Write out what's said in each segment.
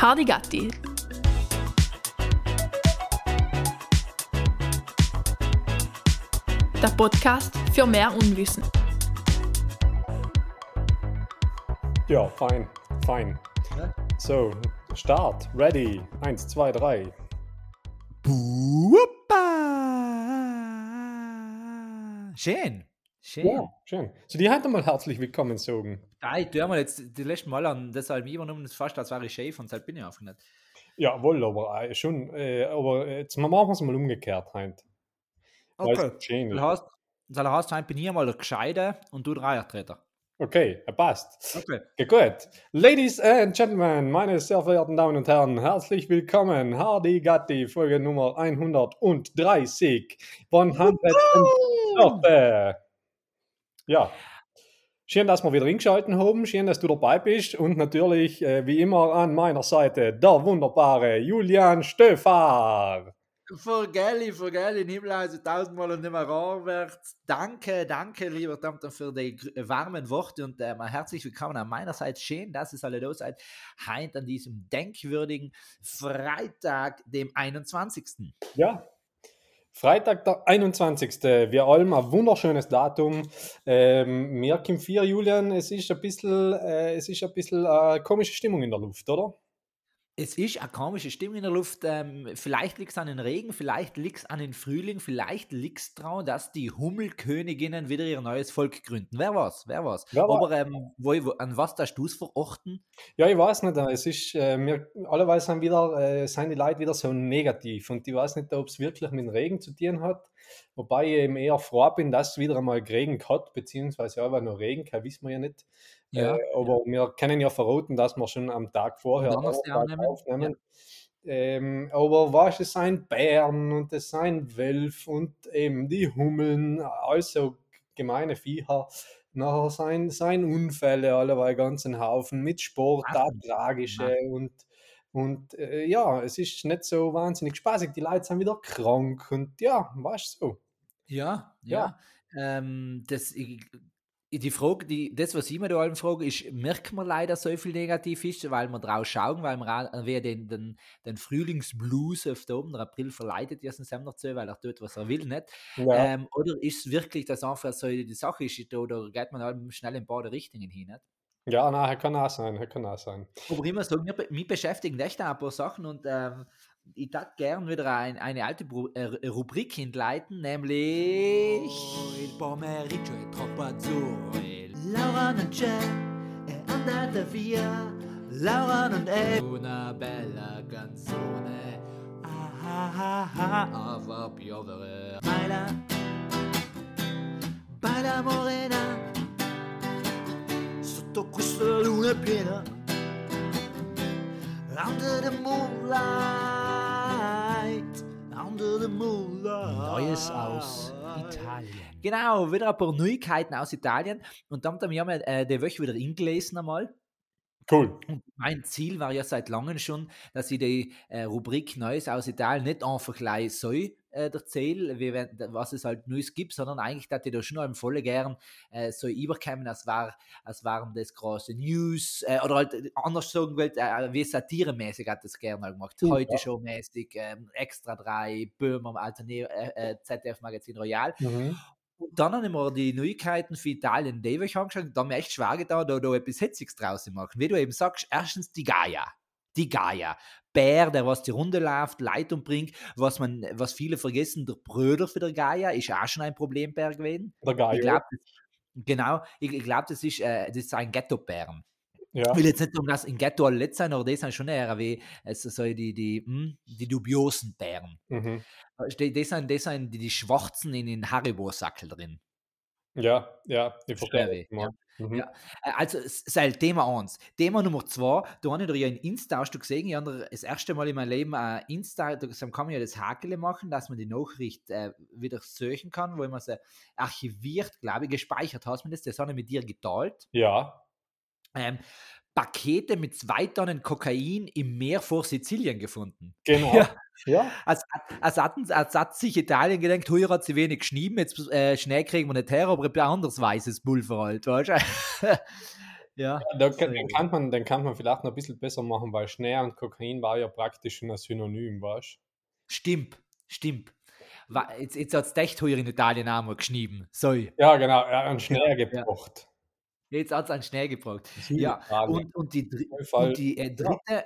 Hardy Gatti. Der Podcast für mehr Unwissen. Ja, fein, fein. So, Start, ready. Eins, zwei, drei. Wuppa! Schön. Schön. Ja, schön. So, die heute mal herzlich willkommen sagen. Ja, ich tue mal jetzt die letzten Mal an, deshalb übernommen ist fast, als wäre ich Chef und deshalb bin ich aufgenommen. Jawohl, aber äh, schon, äh, aber äh, jetzt machen wir es mal umgekehrt heute. Es Okay. schön Das ist. heißt, das heißt, heute bin ich mal der Gescheite und du Dreiertreter. Okay, er passt. Okay. Ja, gut. Ladies and Gentlemen, meine sehr verehrten Damen und Herren, herzlich willkommen. Hardy Gatti, Folge Nummer 130. 130. Ja. Schön, dass wir wieder eingeschaltet haben. Schön, dass du dabei bist. Und natürlich, äh, wie immer, an meiner Seite der wunderbare Julian Stöfar. Vergelli, vergelli, Himmel, also tausendmal und immer wird. Danke, danke, lieber Tamtam, für die warmen Worte und ähm, herzlich willkommen an meiner Seite. Schön, dass es alle da seid. Heint an diesem denkwürdigen Freitag, dem 21. Ja. Freitag, der 21. Wir allem ein wunderschönes Datum. Ähm, mir kommt vier, Julian, es ist ein bisschen, äh, es ist ein bisschen äh, komische Stimmung in der Luft, oder? Es ist eine komische Stimmung in der Luft. Ähm, vielleicht liegt es an den Regen, vielleicht liegt es an den Frühling, vielleicht liegt es daran, dass die Hummelköniginnen wieder ihr neues Volk gründen. Wer was? Wer was? Wer wa- Aber ähm, wo, wo, an was darfst du es verachten? Ja, ich weiß nicht, es ist, äh, mir, alleweil sind, wieder, äh, sind die Leute wieder so negativ und ich weiß nicht, ob es wirklich mit dem Regen zu tun hat, wobei ich eben eher froh bin, dass es wieder einmal geregnet hat, beziehungsweise einfach noch Regen, kann, wissen wir ja nicht. Ja, äh, aber wir können ja verraten, dass wir schon am Tag vorher aufnehmen. aufnehmen. Ähm, aber was es sind Bären und es sind Wölf und eben die Hummeln, also gemeine Viecher. Nachher sein, sein Unfälle, alleweil ganzen Haufen mit Sport, Ach, da tragische und, und äh, ja, es ist nicht so wahnsinnig spaßig. Die Leute sind wieder krank und ja, weißt du so. ja, Ja. ja. Ähm, das, ich, die Frage, die, das, was ich mir da allem frage, ist, merkt man leider so viel negativ ist, weil wir draus schauen, weil auch- wir den, den, den Frühlingsblues auf der oben, der April verleitet ja sonst dazu, weil er tut, was er will, nicht? Ja, Ähm, oder ist es wirklich, dass einfach so die Sache ist, oder geht man halt schnell in beide Richtungen hin? Nicht? ja nein, kann auch sein, kann auch sein. Aber immer so, mir, mich beschäftigen echt ein paar Sachen und ähm, ich würde gern wieder ein, eine alte Bru äh, Rubrik hinleiten, nämlich. Il pomeriggio è troppo azzurro. Laura non c'è, è andata via. Laura non è una bella canzone. Ah ah ah ah, va piovere. Baila, baila morena, sotto questa luna piena, under the moonlight. Neues aus Italien. Genau, wieder ein paar Neuigkeiten aus Italien. Und dann haben wir äh, die Woche wieder ingelesen einmal. Cool. Und mein Ziel war ja seit langem schon, dass ich die äh, Rubrik Neues aus Italien nicht einfach gleich so äh, erzähle, wie was es halt Neues gibt, sondern eigentlich, dass ich da schon allem voll gern äh, so überkommen, als, war, als waren das große News, äh, oder halt äh, anders sagen will, äh, wie satiremäßig hat das gerne halt gemacht. Ja. Heute schon mäßig, ähm, Extra 3, Böhmer, Alternativ, äh, äh, ZDF Magazin Royal. Mhm. Und dann haben wir die Neuigkeiten für Italien David angeschaut und da haben wir echt schwer getan, da, da etwas Hetziges draus zu machen. Wie du eben sagst, erstens die Gaia. Die Gaia. Bär, der was die Runde läuft, Leitung bringt, was man, was viele vergessen, der Brüder für der Gaia ist auch schon ein Problembär gewesen. Der Ich Gaio. glaube, genau, ich, ich glaube, das ist, äh, das ist ein Ghetto-Bären. Ja. Ich will jetzt nicht sagen, dass im Ghetto alle sein, aber die sind schon eher wie also so die, die, hm, die dubiosen Bären. Mhm. Die, sind, die sind die, die Schwarzen in den Haribo-Sackel drin. Ja, ja, ich verstehe. Meinst. Mhm. Ja. Äh, Also, es halt Thema 1. Thema Nummer 2, da habe ich ja in Insta, hast du gesehen, ich habe das erste Mal in meinem Leben äh, Insta, da kann man ja das Hakele machen, dass man die Nachricht äh, wieder suchen kann, wo man sie archiviert, glaube ich, gespeichert hast man das, das habe ich mit dir geteilt. Ja, Ähm, Pakete mit zwei Tonnen Kokain im Meer vor Sizilien gefunden. genau. Ja. Ja, Als, als, hatten, als hat sich Italien gedacht, heuer hat sie wenig geschnieben, jetzt äh, Schnee kriegen wir nicht her, aber ein anderes weißes Pulver halt, weißt du? Ja, Da, kann- den, kann man, den kann man vielleicht noch ein bisschen besser machen, weil Schnee und Kokain war ja praktisch schon ein Synonym, weißt stimmt, stimmt. Jetzt, jetzt hat es echt heuer in Italien auch mal geschnieben. So, Ja, genau, er hat einen Schnee Ja, gebracht. Jetzt hat es einen Schnee gebraucht. Ja, und, und die, und die äh, dritte.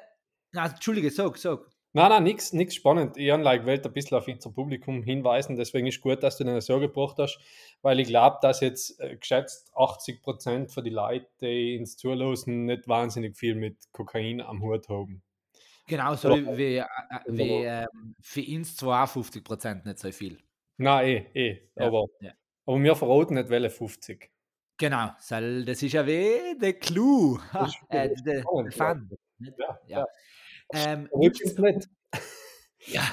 Na, Entschuldige, sag, sag. Nein, nein, nichts nix spannend. Ich like, wollte ein bisschen auf unser Publikum hinweisen, deswegen ist gut, dass du den so gebracht hast, weil ich glaube, dass jetzt äh, geschätzt 80% von die Leute, die ins Zulosen, nicht wahnsinnig viel mit Kokain am Hut haben. Genau so Ja. wie, äh, wie ähm, für uns zwar auch 50 Prozent nicht so viel. Nein, eh, eh. Ja, Aber, ja. aber wir verraten nicht, welche 50. Genau, das ist ja wie der Clou. Ha, äh, der, der Fun. Ja, Ja. ja. Ähm, nicht. ja.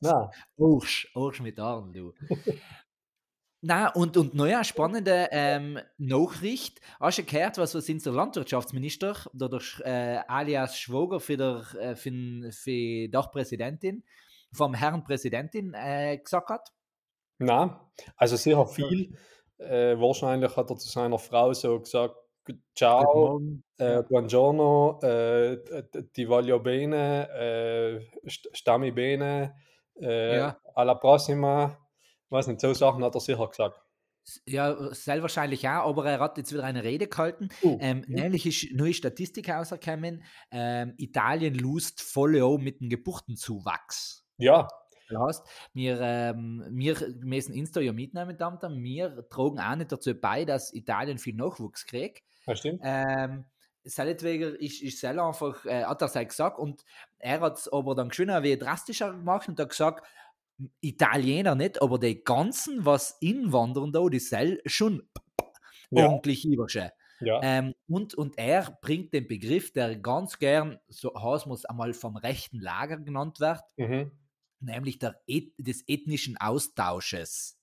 Ja. Ursch, Ursch mit Arm, du. Na, und, und noch eine spannende ähm, Nachricht. Hast du gehört, was, was unser Landwirtschaftsminister, der, äh, alias Schwoger für, der, äh, für, für die Dachpräsidentin, vom Herrn Präsidentin äh, gesagt hat? Nein, also sicher viel. Äh, wahrscheinlich hat er zu seiner Frau so gesagt, ciao, äh, buongiorno, äh, ti voglio bene, äh, st- stammi bene, äh, Ja. alla prossima. Weiß nicht, so Sachen hat er sicher gesagt. Ja, sehr wahrscheinlich auch, aber er hat jetzt wieder eine Rede gehalten. Uh, Ähm, nämlich ist neue Statistik rausgekommen, ähm, Italien lust voll mit dem Geburtenzuwachs. ja, Heißt, wir, ähm, wir müssen Insta ja mitnehmen, und wir tragen auch nicht dazu bei, dass Italien viel Nachwuchs kriegt. das stimmt. Ähm, Seinetwegen ist, ist Sell einfach, äh, hat er es gesagt und er hat es aber dann schon wie drastischer gemacht und hat gesagt, Italiener nicht, aber die ganzen, was inwandern da, die Sell schon Ja. ordentlich übersche. Ja, Ähm, und, und er bringt den Begriff, der ganz gern, so heißt muss einmal vom rechten Lager genannt wird, mhm. Nämlich der, des ethnischen Austausches.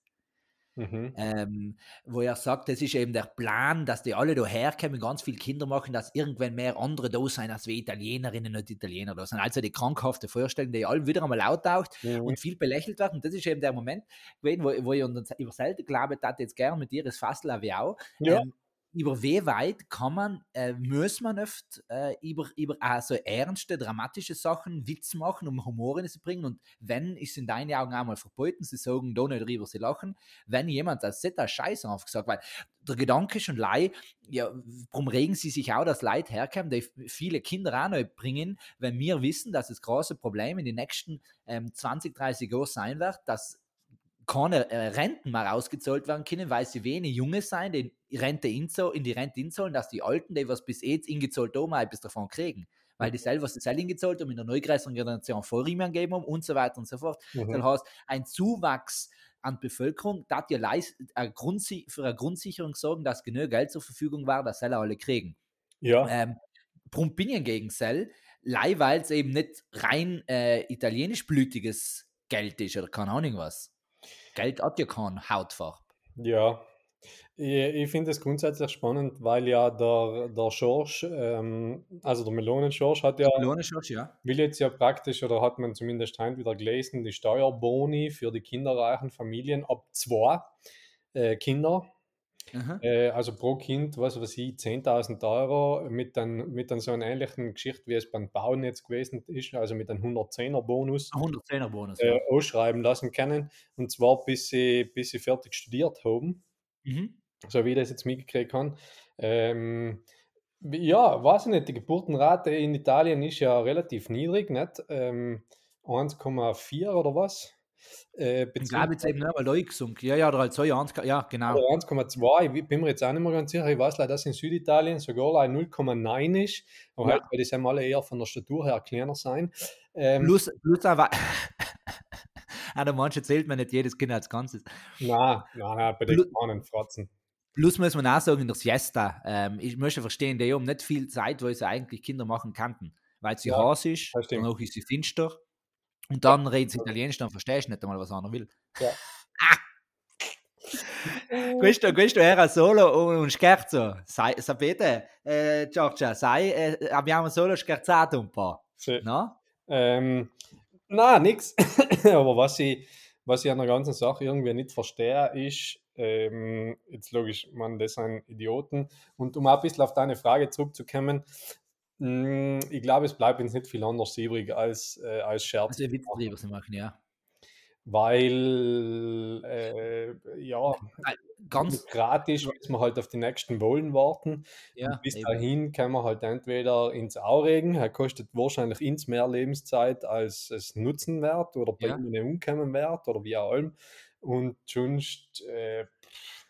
Mhm. Ähm, wo er sagt, das ist eben der Plan, dass die alle da herkommen, ganz viele Kinder machen, dass irgendwann mehr andere da sein, als wir Italienerinnen und Italiener da sind. Also die krankhafte Vorstellung, die allem wieder einmal auftaucht Mhm. und viel belächelt wird. Und das ist eben der Moment gewesen, wo, wo ich über selten glaube, dass jetzt gern mit dir das Fassel wie auch. Ja. Ähm, über wie weit kann man, äh, muss man oft äh, über, über auch so ernste, dramatische Sachen Witz machen, um Humor in sie bringen. Und wenn, ist in deinen Augen auch mal verboten, sie sagen da nicht drüber, sie lachen. Wenn jemand das Set Scheiße aufgesagt, weil der Gedanke schon lei, ja, warum regen sie sich auch, dass Leute herkommen, die viele Kinder auch noch bringen, wenn wir wissen, dass das große Problem in den nächsten ähm, 20, 30 Jahren sein wird, dass keine äh, Renten mehr ausgezahlt werden können, weil sie wenig Junge sein, die Rente inzo, in die Rente inzahlen, dass die Alten, die was bis jetzt ingezahlt haben, auch etwas davon kriegen. Weil die selber, was sie selber ingezahlt haben, in der neugrößeren Generation vor ihm gegeben haben und so weiter und so fort. Mhm. Das heißt, ein Zuwachs an Bevölkerung, das ja für eine Grundsicherung sorgen, dass genug Geld zur Verfügung war, dass alle alle kriegen. Ja, Ähm, ich gegen Sell, weil es eben nicht rein äh, italienischblütiges Geld ist oder keine Ahnung was. Geld hat ja keine Hautfarbe. ja. Ich, ich finde es grundsätzlich spannend, weil ja der, der Schorsch, ähm, also der Melonenschorsch hat ja Lohnisch, ja. will jetzt ja praktisch, oder hat man zumindest heute wieder gelesen, die Steuerboni für die kinderreichen Familien ab zwei äh, Kinder, äh, also pro Kind, was weiß ich, 10.000 Euro mit dann, mit so einer ähnlichen Geschichte, wie es beim Bauen jetzt gewesen ist, also mit einem 110er Bonus 110er Bonus. äh, Ja. ausschreiben lassen können, und zwar bis sie, bis sie fertig studiert haben Mhm. so wie ich das jetzt mitgekriegt habe. Ähm, ja, weiß ich nicht, die Geburtenrate in Italien ist ja relativ niedrig, nicht? Ähm, 1,4 oder was? Äh, Ich glaube jetzt eben nicht mal gesunken. Ja, ja, oder halt so, ja, ja, genau. oder 1,2, ich bin mir jetzt auch nicht mehr ganz sicher. Ich weiß leider, dass in Süditalien sogar leider 0,9 ist. Aber Ja. halt, weil die sind alle eher von der Statur her kleiner sein. Ähm, Plus, plus aber. Ah, der manche zählt man nicht jedes Kind als Ganzes. nein, nein, nein, bei den Plus- kleinen Fratzen. Plus muss man auch sagen, in der Siesta, ähm, ich möchte verstehen, die haben nicht viel Zeit, weil sie eigentlich Kinder machen könnten. Weil sie Ja, heiß ist, stimmt. danach ist sie finster. Und dann redet sie Italienisch, dann verstehst du nicht einmal, was einer will. Ja. Questo, questo era solo un scherzo. Sai, sapete, eh, Giorgia, sai, eh, abbiamo solo scherzato un po', So, no? Ähm, na, nix. Aber was ich, was ich an der ganzen Sache irgendwie nicht verstehe, ist, Ähm, jetzt logisch, man, das sind Idioten. Und um ein bisschen auf deine Frage zurückzukommen, mh, ich glaube, es bleibt uns nicht viel anders übrig als, äh, als Scherz. Also Witz zu machen, ja. Weil, äh, ja, Ganz, demokratisch müssen wir halt auf die nächsten Wahlen warten. ja, bis eben. dahin kann man halt entweder ins Au regen, er kostet wahrscheinlich ins mehr Lebenszeit, als es nutzen wird oder bei Ja. ihnen umkommen wird oder wie auch immer. Und sonst, äh,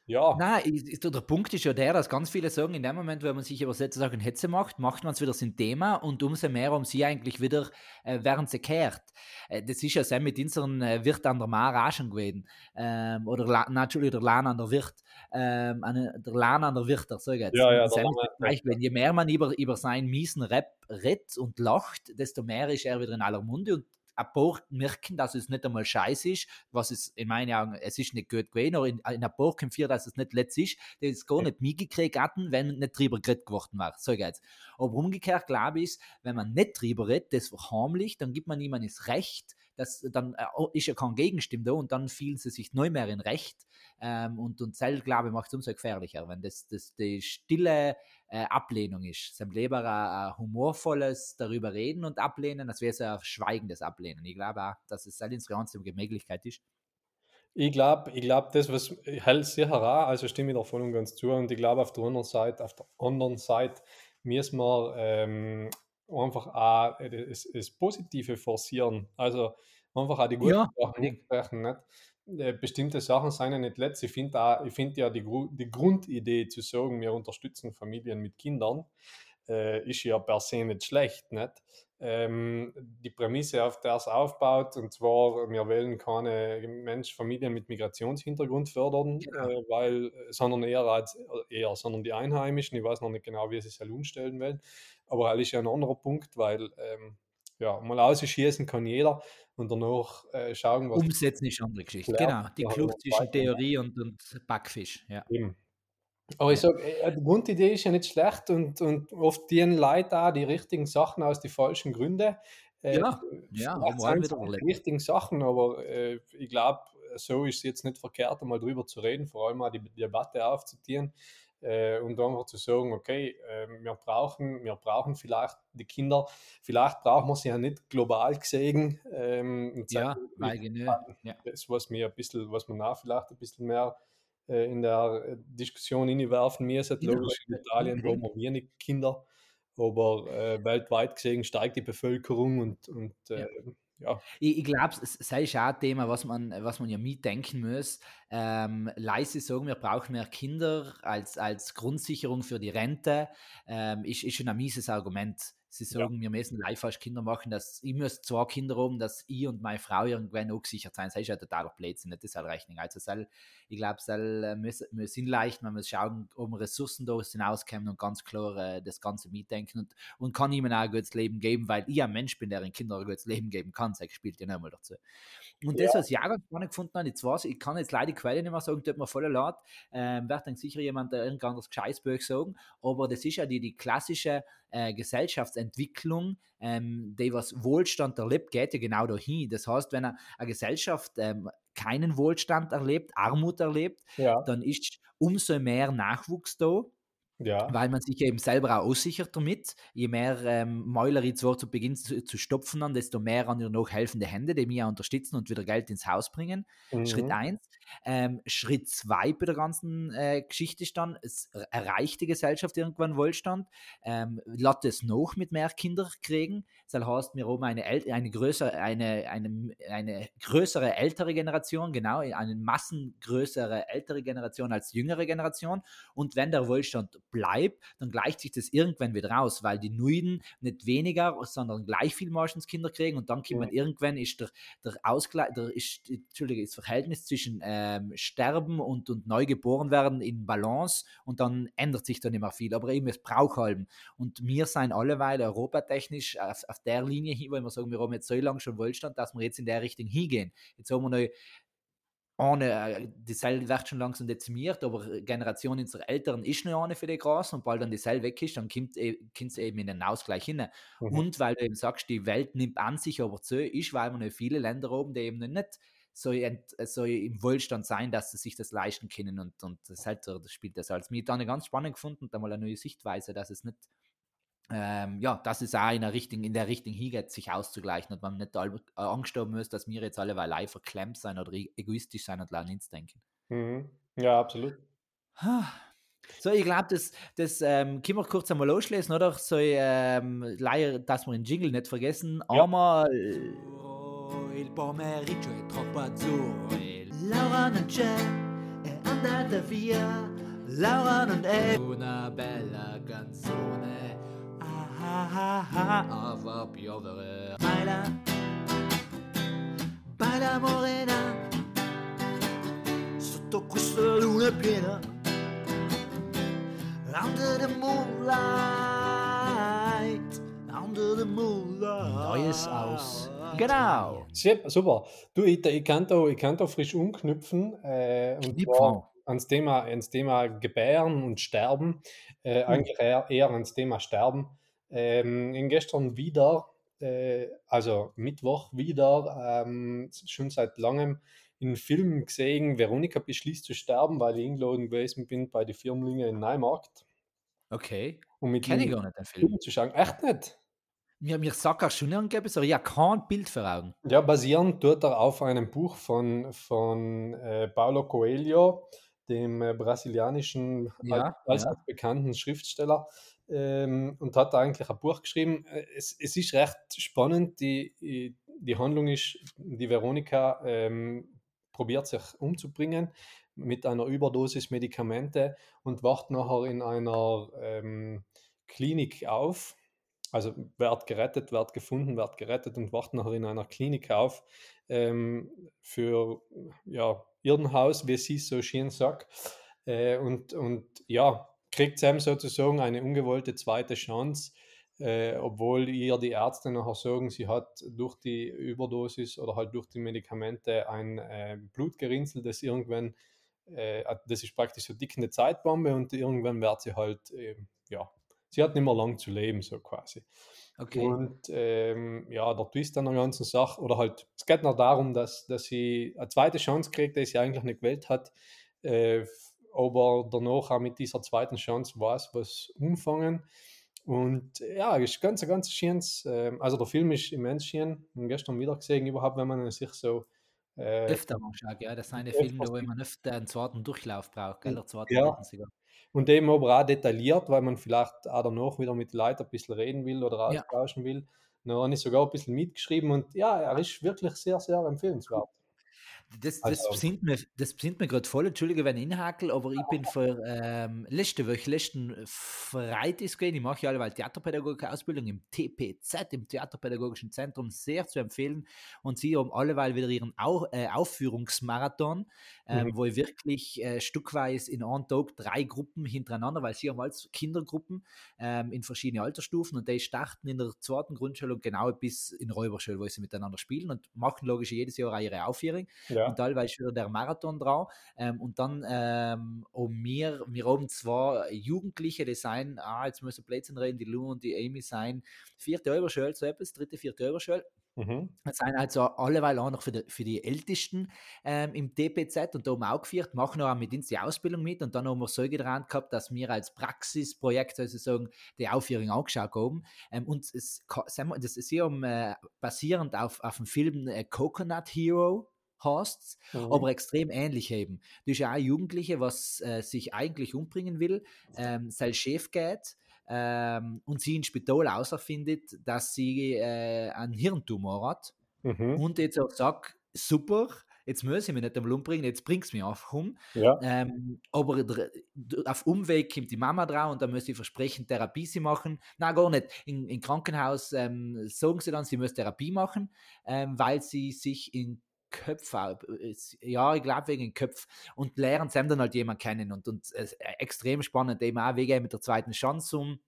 ja, Nein, ich- der Punkt ist ja der, dass ganz viele sagen, in dem Moment, wenn man sich über solche Sachen Hetze macht, macht man es wieder zum Thema und umso mehr um sie eigentlich wieder, äh, werden sie kehrt. Äh, das ist ja so mit unseren äh, Wirt an der Mare auch schon gewesen. Ähm, oder, La- Entschuldigung, der Lahn an der Wirt. Ähm, eine, der Lahn an der Wirter, so jetzt. Ja, ja, an gleich gewesen. Je mehr man über, über seinen miesen Rap redet und lacht, desto mehr ist er wieder in aller Munde und ein paar merken, dass es nicht einmal scheiße ist, was es in meinen Augen, es ist nicht gut gewesen, aber in, in ein paar vier, dass es nicht letzt ist, die es gar nicht mitgekriegt hatten, wenn nicht drüber geredet geworden war. So geht's. Aber umgekehrt glaube ich, wenn man nicht drüber redet, das verharmlicht, dann gibt man niemandem das Recht, das, dann äh, ist ja kein da und dann fühlen sie sich neu mehr in Recht. Ähm, und, und selber, glaube ich, macht es umso gefährlicher, wenn das, das die stille äh, Ablehnung ist. Es ist lieber ein, ein humorvolles darüber reden und ablehnen, als wäre es ein schweigendes Ablehnen. Ich glaube auch, dass es eine Möglichkeit ist. ich glaube, ich glaub, das, was hält sicher auch, also stimme ich da voll und ganz zu. Und ich glaube, auf der anderen Seite, auf der anderen Seite müssen wir ähm, einfach auch äh, das, das Positive forcieren. Also einfach auch die guten Ja, Sachen sprechen. Nicht? Äh, Bestimmte Sachen sind ja nicht letzt. Ich finde find ja die, die Grundidee zu sagen, wir unterstützen Familien mit Kindern, äh, ist ja per se nicht schlecht. Nicht? Ähm, die Prämisse, auf der es aufbaut, und zwar, wir wollen keine Mensch, Familien mit Migrationshintergrund fördern, Genau. äh, weil, sondern eher, als, eher, sondern die Einheimischen. Ich weiß noch nicht genau, wie sie es halt umstellen wollen, aber das ist ja ein anderer Punkt, weil ähm, ja, mal ausschießen kann jeder und danach äh, schauen, was Umsetzen ist eine andere Geschichte. Genau, die haben Kluft zwischen weiter, Theorie und, und Backfisch. Ja. Eben. Aber ich Ja. sage, die Grundidee ist ja nicht schlecht und, und oft dienen Leute auch die richtigen Sachen aus den falschen Gründen. Äh, Ja, ja, wir auch sind die richtigen Sachen, aber äh, ich glaube, so ist es jetzt nicht verkehrt, einmal drüber zu reden, vor allem auch die Debatte aufzutieren äh, und einfach zu sagen, okay, äh, wir, brauchen, wir brauchen vielleicht die Kinder, vielleicht brauchen wir sie ja nicht global gesehen. Ähm, Ja, weil ja. das, was mir ein bisschen, was man auch vielleicht ein bisschen mehr äh, in der äh, Diskussion hineinwerfen müssen. Logisch, in Italien haben wir wenig Kinder, aber äh, weltweit gesehen steigt die Bevölkerung und, und äh, ja. Ich, ich glaube, es sei schon ein Thema, was man, was man ja mitdenken muss. Ähm, leise sagen, wir brauchen mehr Kinder als, als Grundsicherung für die Rente, ähm, ist, ist schon ein mieses Argument. Sie Ja. sagen, wir müssen live als Kinder machen, dass ich muss zwei Kinder haben, dass ich und meine Frau irgendwann auch gesichert sein. Das ist ja totaler Blödsinn, nicht das ist eine Rechnung. Also soll, ich glaube, es soll, äh, muss, muss hinleichten, man muss schauen, ob Ressourcen da hinauskommen und ganz klar äh, das Ganze mitdenken und, und kann ihm auch ein gutes Leben geben, weil ich ein Mensch bin, der den Kindern ein gutes Leben geben kann. Das spielt ja nochmal dazu. Und das, was ich auch ganz spannend gefunden habe, jetzt weiß ich, kann jetzt leider die Quelle nicht mehr sagen, tut mir voll leid, ähm, wird dann sicher jemand der irgendein anderes Gescheißbuch sagen, aber das ist ja die, die klassische äh, Gesellschaftsentwicklung, ähm, die was Wohlstand erlebt, geht ja genau dahin. Das heißt, wenn eine, eine Gesellschaft ähm, keinen Wohlstand erlebt, Armut erlebt, Ja, dann ist umso mehr Nachwuchs da, ja, weil man sich eben selber auch aussichert damit. Je mehr ähm, Mäuler ich zwar zu Beginn zu, zu stopfen an, desto mehr an ihr noch helfende Hände, die mich auch unterstützen und wieder Geld ins Haus bringen. Schritt mhm. eins. Ähm, Schritt zwei bei der ganzen äh, Geschichte ist dann, es erreicht die Gesellschaft irgendwann Wohlstand, ähm, lässt es noch mit mehr Kindern kriegen. Das heißt, wir haben eine, eine, größere, eine, eine, eine größere ältere Generation, genau, eine massengrößere ältere Generation als jüngere Generation. Und wenn der Wohlstand bleibt, dann gleicht sich das irgendwann wieder aus, weil die Neuen nicht weniger, sondern gleich viel meistens Kinder kriegen und dann kommt man irgendwann ist der, der Ausgleich, der ist, Entschuldige, das Verhältnis zwischen ähm, Sterben und, und Neugeboren werden in Balance und dann ändert sich dann immer viel. Aber eben, es braucht halben. Und wir sind alleweil europatechnisch auf, auf der Linie hin, weil wir sagen, wir haben jetzt so lange schon Wohlstand, dass wir jetzt in der Richtung hingehen. Jetzt haben wir noch eine, äh, die Seil wird schon langsam dezimiert, aber Generation unserer Eltern ist noch eine für die Großen und bald dann die Seil weg ist, dann kommt es eben in den Ausgleich hin. Mhm. Und weil du eben sagst, die Welt nimmt an sich aber zu, ist, weil noch viele Länder oben, die eben nicht ent, soll im Wohlstand sein, dass sie sich das leisten können und, und das, halt, so- das spielt das als mir dann ganz spannend gefunden, da mal eine neue Sichtweise, dass es nicht ähm, ja, dass es auch in der Richtung, in der Richtung hingeht, sich auszugleichen und man nicht all, äh, Angst haben muss, dass wir jetzt alle weil live verklemmt sein oder e- egoistisch sein und an uns denken. Mhm. Ja, absolut. So, ich glaube, das, das ähm, können wir kurz einmal loslesen, oder? So, ähm, leider, dass wir den Jingle nicht vergessen. Ja. Einmal. Il pomeriggio è troppo azzurro Laura non c'è, è andata via. Laura non è una bella canzone. Fa piovere. Baila, baila morena, sotto questa luna piena. Under the moonlight, under the moonlight. Neues aus. Genau. Sehr- Super. Du, ich, ich, kann da, ich kann da frisch umknüpfen. Äh, und zwar ans Thema, ans Thema Gebären und Sterben. Äh, Hm. Eigentlich eher, eher ans Thema Sterben. Ähm, gestern wieder, äh, also Mittwoch wieder, ähm, schon seit langem in Film gesehen, Veronika beschließt zu sterben, weil ich eingeladen gewesen bin bei den Firmlinge in Neumarkt. Okay. Um mit Kenne ich gar nicht den Film. Film zu schauen. Echt nicht? Mir, mir sagt auch schon irgendetwas, aber ich habe kein Bild vor Augen. Ja, basierend tut er auf einem Buch von, von äh, Paulo Coelho, dem äh, brasilianischen Ja, allseits ja. bekannten Schriftsteller, ähm, und hat eigentlich ein Buch geschrieben. Äh, Es, es ist recht spannend. Die, die- Handlung ist, die Veronika ähm, probiert sich umzubringen mit einer Überdosis Medikamente und wacht nachher in einer ähm, Klinik auf. Also wird gerettet, wird gefunden, wird gerettet und wacht nachher in einer Klinik auf ähm, für ja, Irrenhaus, wie sie so schön sagt. Äh, und, und ja, kriegt Sam sozusagen eine ungewollte zweite Chance, äh, obwohl ihr die Ärzte nachher sagen, sie hat durch die Überdosis oder halt durch die Medikamente ein äh, Blutgerinnsel, das irgendwann, äh, das ist praktisch so dick eine Zeitbombe und irgendwann wird sie halt, äh, ja, sie hat nicht mehr lang zu leben, so quasi. Okay. Und ähm, ja, der Twist an der ganzen Sache, oder halt, es geht noch darum, dass, dass sie eine zweite Chance kriegt, die sie eigentlich nicht gewählt hat, äh, aber danach auch mit dieser zweiten Chance weiß, was umfangen. Und ja, es ist ganz, ganz schönes, ähm, also der Film ist immens schön, und gestern wieder gesehen, überhaupt, wenn man sich so äh, Öfter mal schauen, ja. Das sind öfters Filme, da wo man öfter einen zweiten Durchlauf braucht, gell? Der zweite Ja. sogar. Und eben aber auch detailliert, weil man vielleicht auch danach wieder mit Leuten ein bisschen reden will oder Ja. austauschen will. Dann habe ich sogar ein bisschen mitgeschrieben und ja, er ist wirklich sehr, sehr empfehlenswert. Das, das Also- besinnt mir, das besinnt mir gerade voll, Entschuldige, wenn ich inhakel, aber ich bin für ähm, letzte Woche, letzten Freitag gewesen, ich mache ja alleweil Theaterpädagogik-Ausbildung im TPZ, im Theaterpädagogischen Zentrum, sehr zu empfehlen. Und sie haben alleweil wieder ihren Au äh, Aufführungsmarathon, ähm, Mhm. wo ich wirklich äh, stückweise in einem Tag drei Gruppen hintereinander, weil sie haben als Kindergruppen ähm, in verschiedene Altersstufen und die starten in der zweiten Grundschule und genau bis in Räuberschule, wo sie miteinander spielen und machen logisch jedes Jahr auch ihre Aufführung Ja. Und teilweise wieder der Marathon drauf. Ähm, und dann ähm, um mir, wir haben zwei Jugendliche, die sein, ah, jetzt müssen wir Plätzchen reden, die Lou und die Amy sein, vierte Oberschule, so etwas, dritte, vierte Oberschule. Mhm. Das sind also alleweil auch noch für die, für die Ältesten ähm, im DPZ und da haben wir auch geführt, machen auch mit uns die Ausbildung mit und dann haben wir so dran gehabt, dass wir als Praxisprojekt sozusagen die Aufführung angeschaut haben. Ähm, und es, wir, das ist ja um, äh, basierend auf, auf dem Film äh, Coconut Hero heißt Mhm. aber extrem ähnlich eben. Du hast ja auch Jugendliche, was äh, sich eigentlich umbringen will, ähm, sein Chef geht ähm, und sie ins Spital außerfindet, dass sie äh, einen Hirntumor hat Mhm. und jetzt auch sagt, super, jetzt muss ich mich nicht einmal umbringen, jetzt bringst du mich einfach um. Ja. Ähm, aber auf Umweg kommt die Mama drauf und dann muss sie versprechen, Therapie sie machen. Nein, gar nicht. In- Im Krankenhaus ähm, sagen sie dann, sie muss Therapie machen, ähm, weil sie sich in Köpfe, ja, ich glaube wegen Köpf und lernen sie dann halt jemand kennen. Und, und äh, extrem spannend, eben auch, wie gehe ich mit der zweiten Chance um,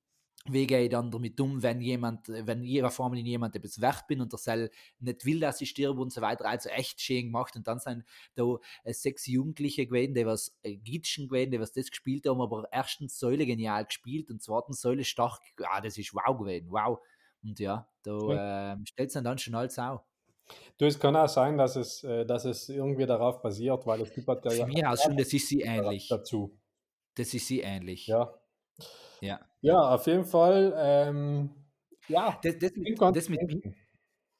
wie gehe ich dann damit um, wenn jemand, wenn ich ihrer Formel in jemand etwas wert bin und der Sell nicht will, dass ich stirb und so weiter, also echt schön gemacht. Und dann sind da äh, sechs Jugendliche gewesen, die was äh, Gitschen gewesen, die was das gespielt haben, aber erstens Säule genial gespielt und zweitens Säule stark, ja, das ist wow gewesen, wow. Und ja, da ähm, stellt es dann schon alles auf. Du, es kann auch sein, dass es, äh, dass es irgendwie darauf basiert, weil es gibt halt ja mir aus schon, das ist sie ähnlich. dazu. Das ist sie ähnlich. Ja. Ja. Ja, auf jeden Fall. Ähm, ja, Das, das, mit, das mit.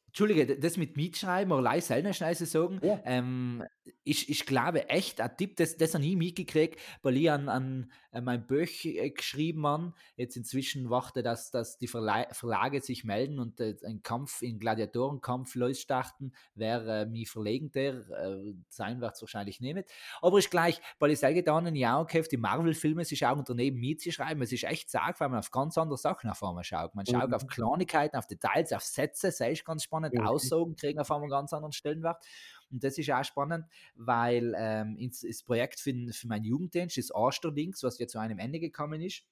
Entschuldige, das mit Mitschreiben oder leise selber schneise sagen, Ja. ähm, ich, ich glaube echt, ein Tipp, das, das habe ich mitgekriegt, weil ich an, an, mein Buch äh, geschrieben habe. Jetzt inzwischen warte, dass, dass die Verlei Verlage sich melden und äh, ein Kampf, in Gladiatorenkampf losstarten, wer äh, mich verlegender äh, sein wird es wahrscheinlich nicht. Aber ist gleich, weil ich getan habe, ja, okay, die Marvel-Filme sich auch daneben mitzuschreiben, es ist echt sag, weil man auf ganz andere Sachen auf einmal schaut. Man schaut Mhm. auf Kleinigkeiten, auf Details, auf Sätze, das ist ganz spannend, Mhm. Aussagen kriegen auf einmal ganz anderen Stellenwert. Und das ist auch spannend, weil ähm, ins, das Projekt für, für meinen Jugenddienst, das Asterlinks, was jetzt zu einem Ende gekommen ist,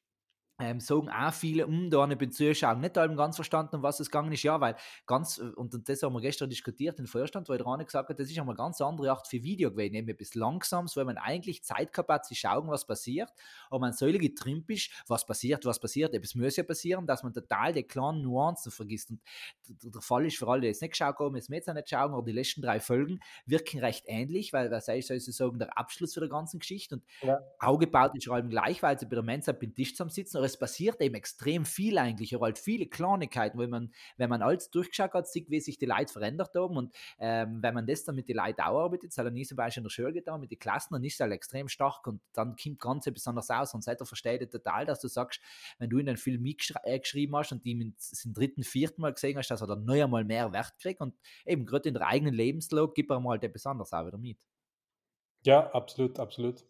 ähm, sagen auch viele, um da eine Zuschauen, nicht allem ganz verstanden, um was es gegangen ist, ja, weil ganz, äh, und das haben wir gestern diskutiert im Vorstand, weil der eine gesagt hat, das ist einmal eine ganz andere Art für Video gewesen, eben etwas Langsames, weil man eigentlich Zeit gehabt hat, zu schauen, was passiert, aber man soll getrimmt ist, was passiert, was passiert, etwas muss ja passieren, dass man total die kleinen Nuancen vergisst. Und der, der Fall ist für alle, die es nicht geschaut haben, es jetzt auch nicht schauen, aber die letzten drei Folgen wirken recht ähnlich, weil das ist sozusagen der Abschluss für die ganze Geschichte. Und Ja. aufgebaut ist allem gleich, weil sie bei der Mensa beim Tisch zusammen sitzen, es passiert eben extrem viel eigentlich, aber halt viele Kleinigkeiten, wenn man, wenn man alles durchgeschaut hat, sieht, wie sich die Leute verändert haben und ähm, wenn man das dann mit den Leuten auch arbeitet, hat er nie zum Beispiel in der Schule getan, mit den Klassen, dann ist es halt extrem stark und dann kommt ganz besonders aus und seitdem versteht er total, dass du sagst, wenn du in den Film mitgeschrieben hast und die mit zum dritten, vierten Mal gesehen hast, dass er dann noch einmal mehr Wert kriegt und eben gerade in der eigenen Lebenslog gibt er mal halt etwas anderes auch wieder mit. Ja, absolut, absolut.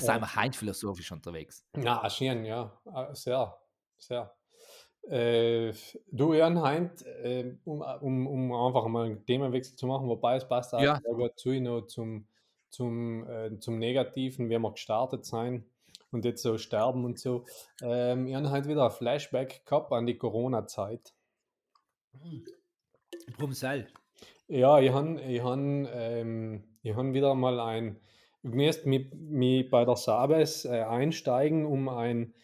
Sind wir heim philosophisch unterwegs. Ja, schön, ja. Äh, Sehr, sehr. Äh, du, Jan Heint, äh, um, um, um einfach mal einen Themenwechsel zu machen, wobei es passt auch Ja. sehr gut zu noch zum, zum, äh, zum Negativen, wie wir gestartet sein und jetzt so sterben und so. Ähm, ich habe halt wieder ein Flashback gehabt an die Corona-Zeit. Brumsell. Ja, ich habe ich han, ähm, ich han wieder mal ein, ich müsste mich, bei der Sabes äh, einsteigen, um ein,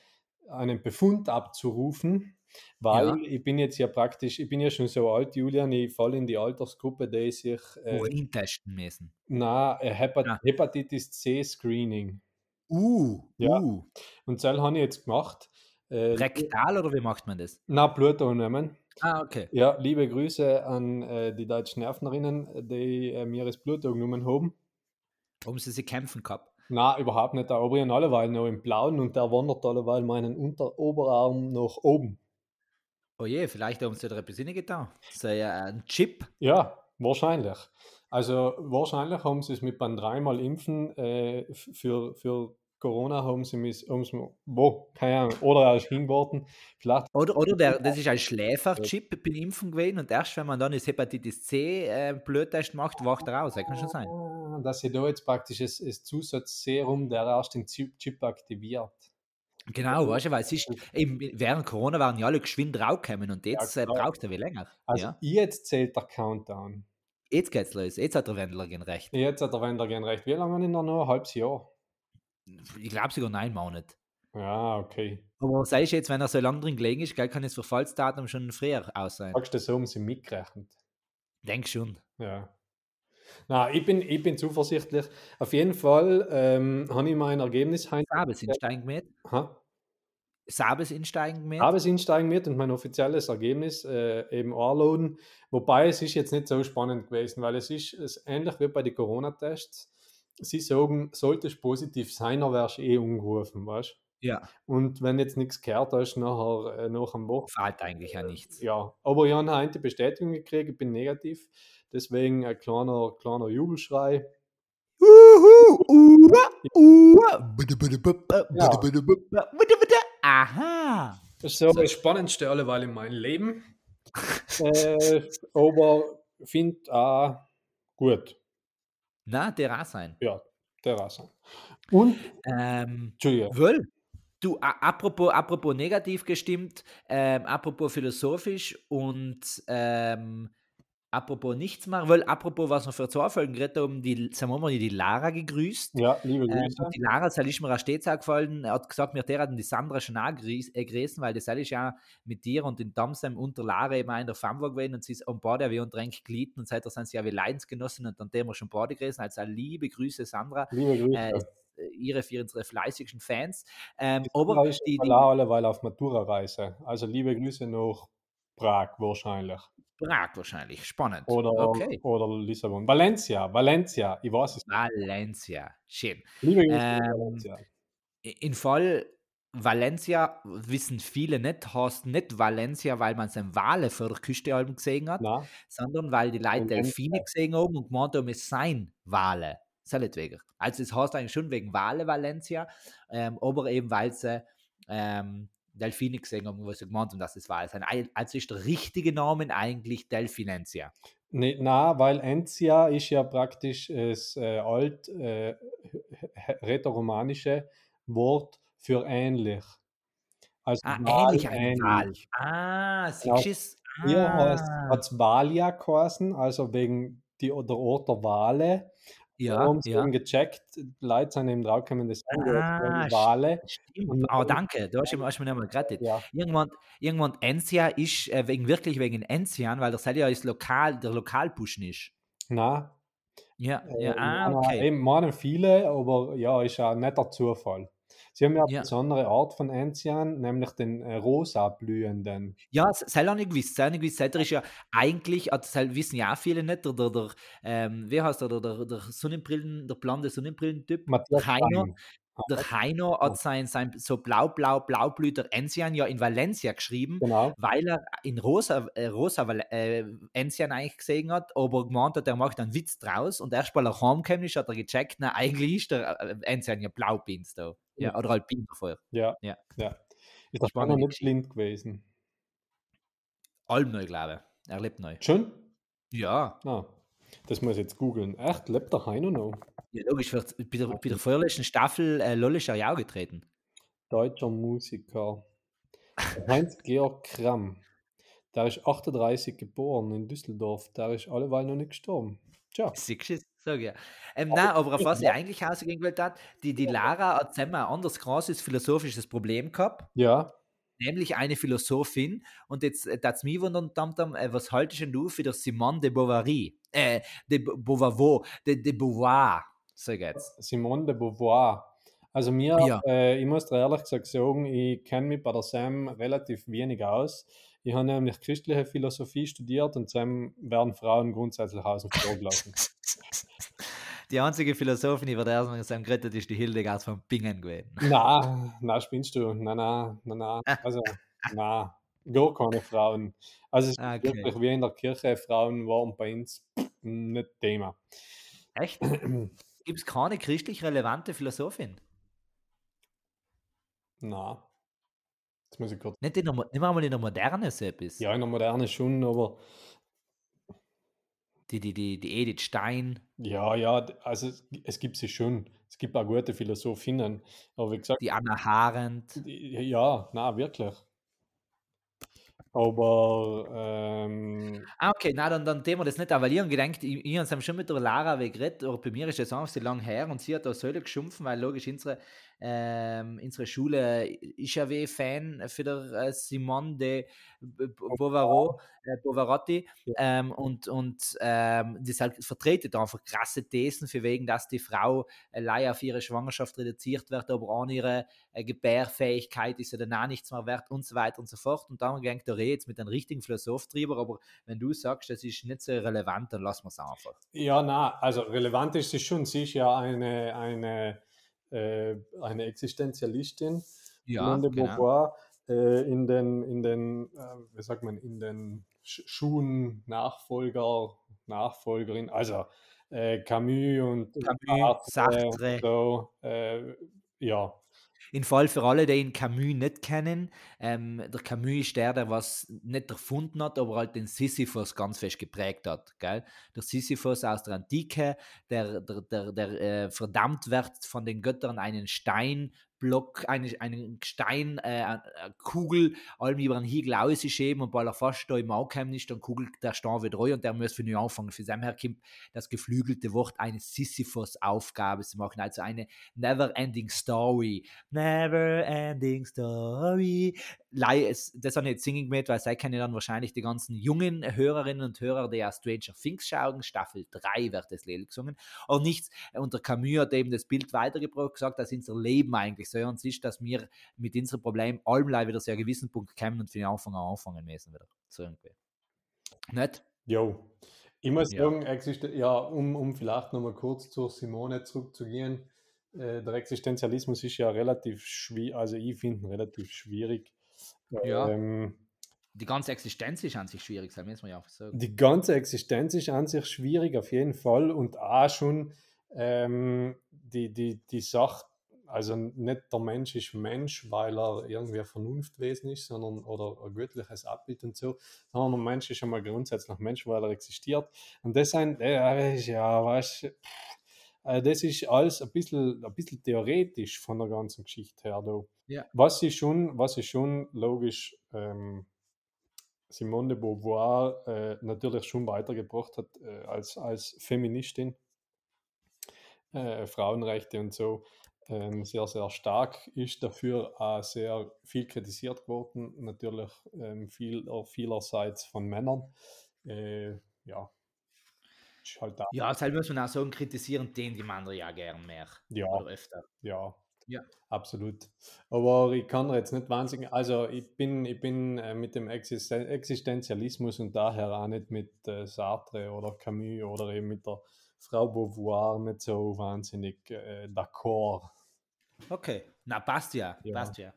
einen Befund abzurufen, weil Ja. ich bin jetzt ja praktisch, ich bin ja schon so alt, Julian, ich falle in die Altersgruppe, die sich, äh, Urin testen müssen. na, äh, Hepat Ah. Hepatitis C Screening. Uh, Ja. uh. Und das habe ich jetzt gemacht. Äh, Rektal oder wie macht man das? na, Blut nehmen. Ah, okay. Ja, liebe Grüße an äh, die deutschen Nervenerinnen, die äh, mir das Blut genommen haben. Warum sie sie kämpfen gehabt? Na, überhaupt nicht. Der Obrian alleweil noch im Blauen und der wandert alleweil meinen Unteroberarm nach oben. Oh je, vielleicht haben sie da etwas getan. So ja, ein Chip. Ja, wahrscheinlich. Also wahrscheinlich haben sie es mit beim dreimal Impfen äh, für, für Corona haben sie mich, haben sie, wo, keine Ahnung, oder als hingeworfen. Vielleicht, Oder, oder der, das ist ein Schläferchip beim Impfen gewesen und erst wenn man dann das Hepatitis C äh, Bluttest macht, wacht er raus. Das kann schon sein. Ah, dass sie da jetzt praktisch das, das Zusatzserum, der erst den Chip, Chip aktiviert. Genau, weißt du, weil es ist, eben während Corona waren ja alle geschwind rausgekommen und jetzt Ja, äh, braucht er wie länger. Also ja. jetzt zählt der Countdown. Jetzt geht's los. Jetzt hat der Wendler gern recht. Jetzt hat der Wender gern recht. Wie lange in der noch? Ein halbes Jahr. Ich glaube sogar nein Monat. Ja, okay. Aber sagst du jetzt, wenn er so lange drin gelegen ist, gell, kann das Verfallsdatum schon früher aus sein? Sagst du, so haben sie mitgerechnet. Denk schon. Ja. Na, ich bin, ich bin zuversichtlich. Auf jeden Fall ähm, habe ich mein Ergebnis heim. Sabes insteigen mit. Ha? Sabes insteigen mit. Habe es insteigen mit und mein offizielles Ergebnis äh, eben anladen. Wobei es ist jetzt nicht so spannend gewesen, weil es ist, es ist ähnlich wie bei den Corona-Tests. Sie sagen, sollte es positiv sein, dann wärst du eh umgerufen, weißt Ja, Und wenn jetzt nichts gehört hast, nachher, äh, nach am Woche, fällt eigentlich ja nichts. ja, aber ich habe eine Bestätigung gekriegt, ich bin negativ. Deswegen ein kleiner, kleiner Jubelschrei. Aha. Das ist so das Spannendste alleweil in meinem Leben. äh, aber finde auch gut. Na, der auch sein. Ja, der so. Und, Ähm, wohl. Du, apropos, apropos negativ gestimmt, ähm, apropos philosophisch und ähm, apropos nichts machen, weil apropos, was wir für zwei Folgen geredet haben, die, sagen wir mal, die Lara gegrüßt. Ja, liebe Ähm, Grüße. und die Lara, das ist mir auch stets aufgefallen, er hat gesagt, mir der hat die Sandra schon auch äh, grüßen, weil das ist ja mit dir und den Damsam unter Lara eben auch in der Famwa gewesen und sie ist am Bade wie und Tränk gelitten und seitdem sind sie ja wie Leidensgenossen und dann haben wir schon Bade gewesen. Also liebe Grüße, Sandra. Liebe Grüße. Äh, äh, ihre für unsere fleißigsten Fans. Ähm, aber die, die, die alleweil auf Matura-Reise. Also liebe Grüße nach Prag wahrscheinlich. Prag wahrscheinlich, spannend. Oder, okay. oder Lissabon. Valencia, Valencia, ich weiß es nicht. Valencia, schön. Liebe Grüße Ähm, Valencia. In Fall Valencia wissen viele nicht, heißt nicht Valencia, weil man seine Wale vor der Küste halben gesehen hat, Na, sondern weil die Leute. Delfine gesehen haben und gemeint haben, es seien Wale. Seinetwegen. Also es heißt eigentlich schon wegen Wale Valencia, ähm, aber eben weil sie ähm, Delfine gesehen haben, wo sie gemeint haben, dass es. Ei- Also ist der richtige Name eigentlich Delfinencia. ne, na, weil Entia ist ja praktisch das äh, alt äh, rätoromanische Wort für ähnlich. Also Ah, ähnlich ein Wal. ähnlich. Ah, siehst du? Hier hat Ah, es Valia geheißen, also wegen die, der Ort der Wale. Ja, sie ja. eben gecheckt, Leute sind eben draufgekommen, das sind Ah, Wale. Stimmt. Oh, danke. Du hast, hast mir nochmal gerettet. Ja, Irgendwann, irgendwann Ensia ist äh, wegen, wirklich wegen Enzian, weil das ja ist lokal, der Lokalpuschen ist. na, Ja, äh, ja, ah, okay. eben meinen viele, aber ja, ist ja ein netter Zufall. Sie haben ja eine Ja. besondere Art von Enzian, nämlich den äh, rosa blühenden. Ja, das sei auch nicht gewusst. Nicht gewusst. Seid ihr ist ja eigentlich, also das wissen ja auch viele nicht, der, der, der ähm, wie heißt der, der, der, der Sonnenbrillen, der blonde Sonnenbrillentyp, Matthias Heino, Stein. der Heino hat sein, sein so blau-blau, blaublüter Enzian ja in Valencia geschrieben, Genau. weil er in rosa, äh, rosa äh, Enzian eigentlich gesehen hat, aber gemeint hat, er macht einen Witz draus und erst weil er heimgekommen ist, hat er gecheckt, na, eigentlich ist der äh, Enzian ja blaupins da. Ja, oder halt vorher. Ja, Ja. ja. Ist Spannende Heino nicht blind gewesen? Allem neu, glaube ich. Er lebt neu. Schon? Ja, Ah, das muss ich jetzt googeln. Echt, lebt der Heino noch? ja logisch. Wird, bei, der, bei der vorletzten Staffel äh, Lolle auch getreten. Deutscher Musiker. Heinz-Georg Kramm. Der ist 38 geboren in Düsseldorf. Der ist alleweil noch nicht gestorben. Tja. Siehst sag ich ja. Ähm, nein, aber auf was ich eigentlich ausgehen wollte, hat, die, die Lara hat zusammen ein anderes krasses philosophisches Problem gehabt, Ja, nämlich eine Philosophin. Und jetzt äh, darf es mich wundern, Tamtam, äh, was haltest du für der Simone de Bovary? Äh, de Beauvoir, de, de Beauvoir, sag jetzt. Simone de Beauvoir. Also mir, Ja. äh, ich muss ehrlich gesagt sagen, ich kenne mich bei der SAM relativ wenig aus. Ich habe nämlich christliche Philosophie studiert und SAM werden Frauen grundsätzlich außen vor gelassen. Die einzige Philosophin, die wir da erstmal gesagt gerettet ist die Hildegard von Bingen gewesen. na, na, spinnst du? Na, na, na, na. Also, na, gar keine Frauen. Also es ist Okay. wirklich wie in der Kirche, Frauen waren bei uns nicht Thema. Echt? Gibt es keine christlich relevante Philosophin? Na, jetzt muss ich kurz. Nicht, in der, nicht mal in der Moderne so etwas. Ja, in der Moderne schon, aber Die, die, die, die Edith Stein, ja, ja, also es, es gibt sie schon. Es gibt auch gute Philosophinnen. Aber wie gesagt, die Anna Harendt. die- ja, na, wirklich. Aber ähm, Ah, okay, na dann, dann Thema das nicht, aber ich habe gedacht, ich, ich habe schon mit der Lara geredet, aber bei mir ist das einfach so lang her und sie hat da Säule geschumpfen, weil logisch unsere, ähm, unsere Schule ist ja wie Fan für der äh, Simone de Bovaro, äh, Bovarotti ähm, und, und ähm, das halt vertretet einfach krasse Thesen für wegen, dass die Frau allein auf ihre Schwangerschaft reduziert wird, aber an ihre äh, Gebärfähigkeit ist ja dann auch nichts mehr wert und so weiter und so fort. Und dann gegangen da jetzt mit einem richtigen Philosoph drüber, aber wenn du sagst, das ist nicht so relevant, dann lassen wir es einfach. ja, na, also relevant ist sie schon. Ja eine, eine, äh, eine Existenzialistin. Simone de Beauvoir äh, in den, in den äh, wie sagt man, in den Sch Schuhen Nachfolger, Nachfolgerin, also äh, Camus und Camus, Sartre. und so, äh, ja, In Fall für alle, die ihn Camus nicht kennen, ähm, der Camus ist der, der was nicht erfunden hat, aber halt den Sisyphus ganz fest geprägt hat. Gell? Der Sisyphus aus der Antike, der, der, der, der äh, verdammt wird von den Göttern einen Stein Block, einen, einen Stein, äh, eine Kugel, allem über einen Hügel ausschieben und weil er fast da im Ankommen ist, dann kugelt der Stein wieder rein und der muss für neu anfangen. Für her kommt das geflügelte Wort eine Sisyphus-Aufgabe zu machen, also eine Never-Ending Story. Never-Ending Story. Das habe ich jetzt singen mit, weil sie kennen dann wahrscheinlich die ganzen jungen Hörerinnen und Hörer, die ja Stranger Things schauen. Staffel 3 wird das Lied gesungen. Und nichts, und Camus hat eben das Bild weitergebracht, gesagt, dass unser Leben eigentlich so uns ist, dass wir mit unserem Problem allem wieder zu einem gewissen Punkt kommen und für den Anfang an anfangen müssen wieder. So irgendwie. Nicht? Jo. Ich muss Ja. sagen, ja, um, um vielleicht nochmal kurz zur Simone zurückzugehen. Äh, der Existenzialismus ist ja relativ schwierig, also ich finde relativ schwierig. Ja. Ähm, Die ganze Existenz ist an sich schwierig, müssen wir ja einfach sagen. Die ganze Existenz ist an sich schwierig, auf jeden Fall. Und auch schon ähm, die, die, die Sache, also nicht der Mensch ist Mensch, weil er irgendwie ein Vernunftwesen ist, sondern oder ein göttliches Abbild und so, sondern der Mensch ist schon mal grundsätzlich Mensch, weil er existiert. Und das sind, äh, ja, weißt du, äh, das ist alles ein bisschen, ein bisschen theoretisch von der ganzen Geschichte her. Da. Ja. Was ist schon, was ist schon logisch, ähm, Simone de Beauvoir äh, natürlich schon weitergebracht hat äh, als, als Feministin, äh, Frauenrechte und so, ähm, sehr, sehr stark ist, dafür auch sehr viel kritisiert worden, natürlich ähm, viel, vielerseits von Männern. Äh, ja, ist halt da, Ja, deshalb muss man auch sagen, kritisieren den die Männer ja gern mehr. ja, Oder öfter. ja, Ja. absolut. Aber ich kann jetzt nicht wahnsinnig, also ich bin, ich bin äh, mit dem Existen Existenzialismus und daher auch nicht mit äh, Sartre oder Camus oder eben mit der Frau Beauvoir nicht so wahnsinnig äh, d'accord. Okay. Na, passt ja. Ja.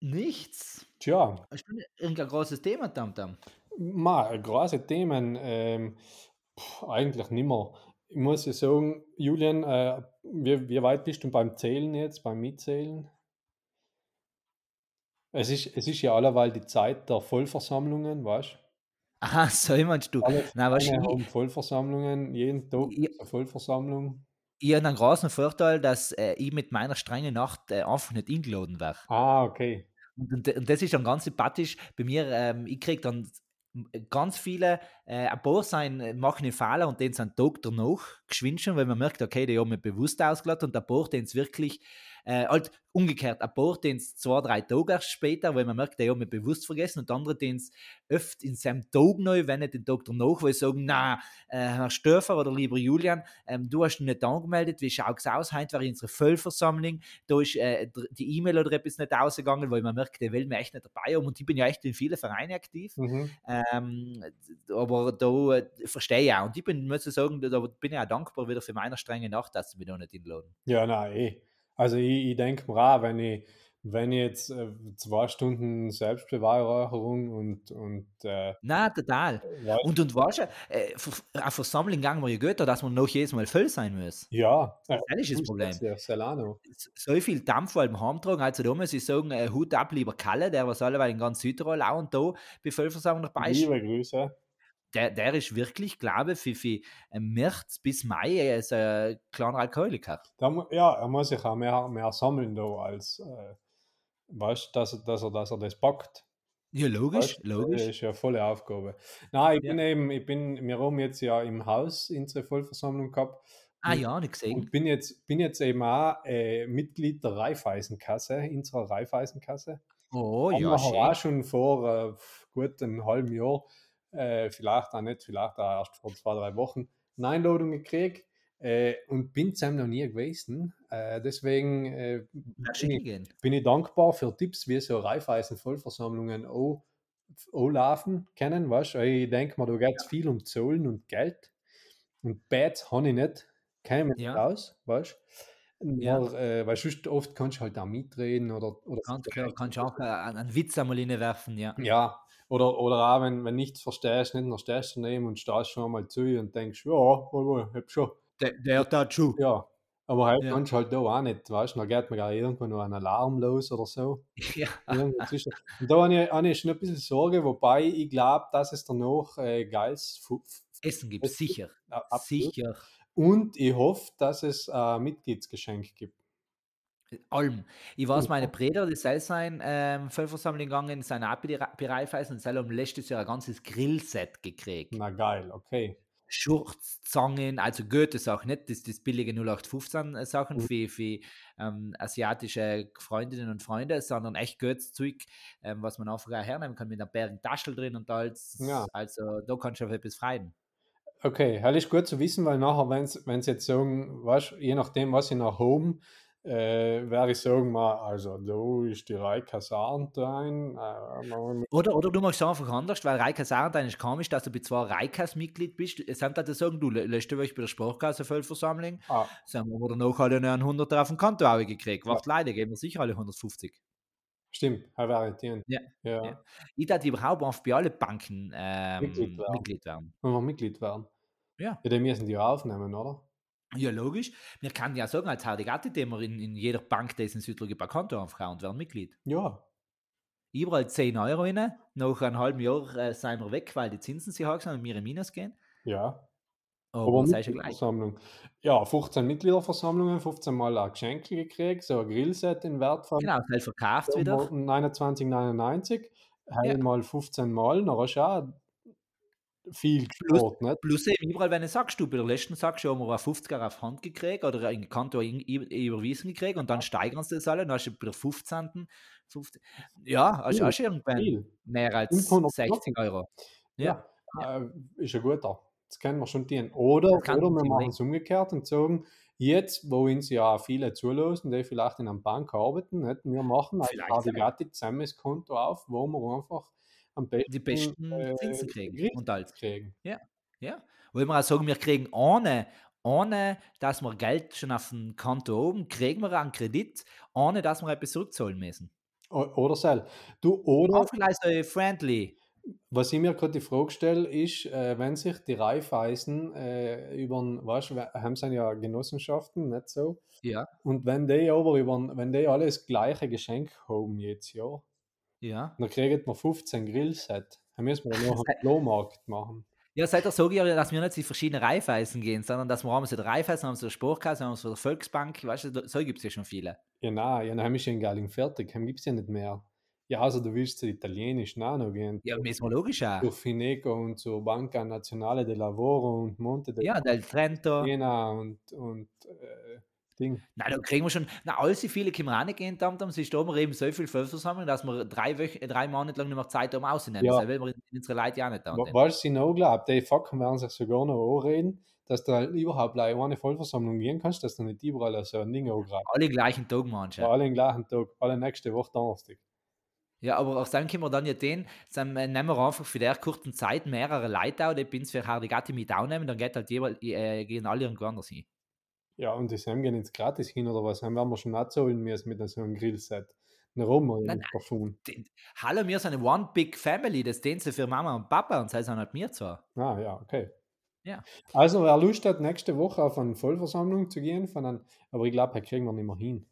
Nichts. Tja, du irgendein großes Thema, Tamtam? mal große Themen, ähm, pff, eigentlich nimmer. Ich muss ja sagen, Julian, äh, wie, wie weit bist du beim Zählen jetzt, beim Mitzählen? Es ist, es ist ja alleweil die Zeit der Vollversammlungen, weißt du? Aha, so meinst du. Alle du, haben Vollversammlungen, jeden Tag Ja. eine Vollversammlung. Ich habe einen großen Vorteil, dass äh, ich mit meiner strengen Nacht äh, einfach nicht eingeladen werde. Ah, okay. Und, und, und das ist dann ganz sympathisch. Bei mir, ähm, ich kriege dann ganz viele, äh, ein paar sein, äh, machen einen Fehler und den sind Tag danach geschwind schon, weil man merkt, okay, die haben mich bewusst ausgeladen und ein paar, den es wirklich, äh, halt umgekehrt, ein paar, den zwei, drei Tage später, weil man merkt, die haben mich bewusst vergessen und andere, den öfter in seinem Tag neu, wenn nicht den Tag danach, weil sie sagen, na, äh, Herr Stöfer oder lieber Julian, ähm, du hast dich nicht angemeldet, wie schaut es aus, heute war unsere Vollversammlung, da ist äh, die E-Mail oder etwas nicht ausgegangen, weil man merkt, der will mir echt nicht dabei haben und ich bin ja echt in vielen Vereinen aktiv. Mhm. Ähm, aber da äh, verstehe ich auch. Und ich bin, muss ich sagen, da bin ich auch dankbar wieder für meine strenge Nacht, dass sie mich da nicht einladen. Ja, nein, eh. Also ich, ich denke mir auch, wenn ich, wenn ich jetzt äh, zwei Stunden Selbstbeweihräucherung und, und äh, Na, total. weißt- Und, und weißt du, äh, eine Versammlung gehen wir ja gut, dass man noch jedes Mal voll sein muss. ja, äh, Das ist das Problem. Solano. So viel Dampf vor allem heimtragen, also da muss ich sagen, äh, Hut ab, lieber Kalle, der was alleweil in ganz Südtirol auch und da bei Vollversammlung dabei ist. Liebe Grüße. Der, der ist wirklich, glaube ich, für, für äh, März bis Mai so ein kleiner Alkoholiker. Da, ja, er muss sich auch mehr, mehr sammeln da als, äh, weißt dass, er- dass, er, dass er das packt. Ja, logisch, Weißt, Das logisch. ist ja eine volle Aufgabe. Nein, ich Ja. bin eben, ich bin, wir haben jetzt ja im Haus unsere Vollversammlung gehabt Ah ja, nicht gesehen. und bin jetzt, bin jetzt eben auch äh, Mitglied der Raiffeisenkasse, unserer Raiffeisenkasse. Oh haben ja, wir schön. auch schon vor äh, gut einem halben Jahr, äh, vielleicht auch nicht, vielleicht auch erst vor zwei, drei Wochen, eine Einladung gekriegt äh, und bin zusammen noch nie gewesen. Äh, deswegen äh, bin, ich, bin ich dankbar für Tipps, wie so Raiffeisen-Vollversammlungen auch, auch laufen können. Weißt? Ich denke mal, da geht es viel um Zahlen und Geld. Und Bad habe ich nicht, nicht Ja. raus, weißt Ja. Nur, äh, weil sonst oft kannst du halt auch mitreden oder, oder Ganz klar, kannst du auch einen, einen Witz einmal reinwerfen, ja. ja, oder, oder auch wenn, wenn nichts verstehst, nicht noch stehst du daneben und stehst schon mal zu und denkst, ja, wohl, hab schon. Der, der tat schon. Ja, aber halt Ja. kannst du halt da auch nicht, weißt du, dann geht mir gar irgendwo noch ein Alarm los oder so. Ja. Und da habe ich, habe ich schon ein bisschen Sorge, wobei ich glaube, dass es danach äh, geiles Essen gibt Essen sicher. äh, absolut. Sicher. Und ich hoffe, dass es ein Mitgliedsgeschenk gibt. Allem. Ich weiß, meine Brüder, die soll sein ähm, Vollversammlung gegangen, sind auch Raiffeisen und sie haben letztes Jahr ein ganzes Grillset gekriegt. Na geil, okay. Schurz, Zangen, also gute Sachen, nicht das, das billige 0815 äh, Sachen Mhm. für, für ähm, asiatische Freundinnen und Freunde, sondern echt gutes Zeug, ähm, was man einfach auch hernehmen kann mit einer Bergen Taschel drin und alles. Ja. Also da kannst du auf etwas freuen. Okay, hell ist gut zu wissen, weil nachher, wenn sie jetzt sagen, weißt, je nachdem, was ich nach Home, äh, werde ich sagen, mal, also da ist die Reihe Kasarn rein. Äh, Oder, oder du machst es einfach anders, weil Reikas Sarentein ist komisch, dass du bei zwei Reikas-Mitglied bist. Es sind halt sagen, du letzte Woche bei der Sportkasse-Vollversammlung, ah, sagen wir, oder noch alle noch einen 100 auf dem Konto gekriegt. Wart leider, geben wir sicher alle 150. stimmt, Herr Varietien. Ja, ja. ja. Ich darf überhaupt einfach bei allen Banken ähm, Mitglied werden. Mitglied werden. Wenn wir Mitglied werden. Ja. Ja, die müssen die aufnehmen, oder? Ja, logisch. Wir können ja sagen, als Hardigatti, die wir in, in jeder Bank, die es in Südtirol ein Konto aufhauen und werden Mitglied. Ja. Überall 10 Euro rein. Nach einem halben Jahr äh, sind wir weg, weil die Zinsen sich hoch sind und wir in Minus gehen. Ja. Aber, Aber ist ja gleich. Ja, 15 Mitgliederversammlungen, 15 Mal ein Geschenk gekriegt, so ein Grillset in Wert von Genau, das verkauft wieder. 29,99. Ja. Ja. mal 15 Mal, dann hast du viel Plus- gespart, nicht? Plus eben überall, wenn du sagst, du bei der letzten sagst, haben wir einen 50er auf Hand gekriegt oder ein i- überwiesen gekriegt und dann steigern sie das alle, dann hast du bei der 15. 15 ja, hast du Viel, auch schon irgendwann mehr als 500 60 Euro. Ja, Ja, äh, ist ein guter. Das können wir schon dienen. Oder, oder wir machen überlegen. es umgekehrt und sagen, jetzt, wo uns ja viele zulassen, die vielleicht in einer Bank arbeiten, nicht? wir machen als Vielleicht, Cardigati zusammen das Konto auf, wo wir einfach am besten die besten äh, Zinsen kriegen Geld und alles. kriegen. Ja, weil wir auch sagen, wir kriegen ohne, ohne, dass wir Geld schon auf dem Konto oben, kriegen wir einen Kredit, ohne dass wir etwas zurückzahlen müssen. Oder sel. Du, oder Auch vielleicht so friendly. Was ich mir gerade die Frage stelle, ist, äh, wenn sich die Raiffeisen äh, über, weißt du, haben sie ja Genossenschaften, nicht so? Ja, Und wenn die aber über, wenn die alle das gleiche Geschenk haben jetzt, ja, ja. dann kriegt man 15 Grillset. Dann müssen wir noch einen Flohmarkt machen. Ja, seit der sage ich ja, dass wir nicht in verschiedene Reifeisen gehen, sondern dass wir haben so die Reifeisen, haben so Sportkasse, haben so die Volksbank, weißt du, so gibt es ja schon viele. Ja, nein, ja, dann haben wir schon Geiling fertig, dann gibt es ja nicht mehr. Ja, also du willst zu Italienisch nein, noch gehen. Ja, müssen wir logisch auch. Zu Fineco und zu Banca Nazionale del Lavoro und Monte de Ja, Del Trento. Siena und, und äh, Ding. Nein, da kriegen wir schon, na, all so viele wir auch nicht gehen, dann, dann ist da immer eben so viel Vollversammlung, dass wir drei, Wochen, äh, drei Monate lang nicht mehr Zeit haben auszunehmen. Ja. Das will wir unsere Leute ja nicht da. Du, sie noch glaubt, die Facken werden sich sogar noch anreden, dass du halt überhaupt gleich eine Vollversammlung gehen kannst, dass du nicht überall so ein Ding angreifst. Alle gleichen Tag manche. Alle den gleichen Tag, alle nächste Woche Donnerstag. Ja, aber aus dem können wir dann ja den, dann äh, nehmen wir einfach für der kurzen Zeit mehrere Leute auch, die Pins für Hardigatti mit aufnehmen, dann geht halt jeweils, äh, gehen alle irgendwo anders hin. Ja, und das haben gehen jetzt gratis hin oder was? Haben wir schon nicht zahlen müssen mit so einem Grillset. Rum wir Nein, nicht davon. Den, hallo, wir sind eine One Big Family, das den sie für Mama und Papa und sie sind halt mir zwar. Ah, ja, okay. Ja. Also, wer Lust hat, nächste Woche auf eine Vollversammlung zu gehen, von einem, aber ich glaube, da kriegen wir nicht mehr hin.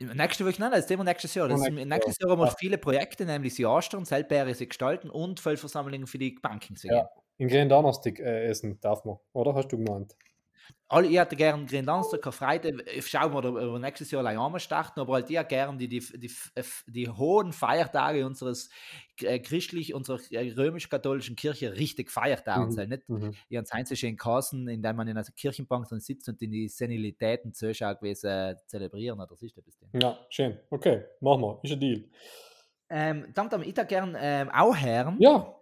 Nächste Woche, nein, das ist immer nächstes Jahr. Das nächstes nächstes Jahr haben wir Ja. viele Projekte, nämlich sie Astern, selber sie gestalten und Vollversammlungen für die Banken zu gehen. Ja. In Green Donnerstag äh, essen darf man, oder? Hast du gemeint? Alle, ich hätte gern Green Donnerstag, Karfreitag, ich schaue mal, ob wir nächstes Jahr einmal starten, aber halt ich gern die, die, die, die hohen Feiertage unseres äh, christlich, unserer äh, römisch-katholischen Kirche richtig Feiertage Mhm. sein. Nicht Mhm. ihren Heinz schön Kassen, indem man in einer Kirchenbank dann sitzt und in die Senilitäten zuschaut, wie äh, zelebrieren ist das denn? Ja, schön. Okay, machen wir. Ist ein Deal. Ähm, dann dann ich da gern ähm, auch hören, Ja.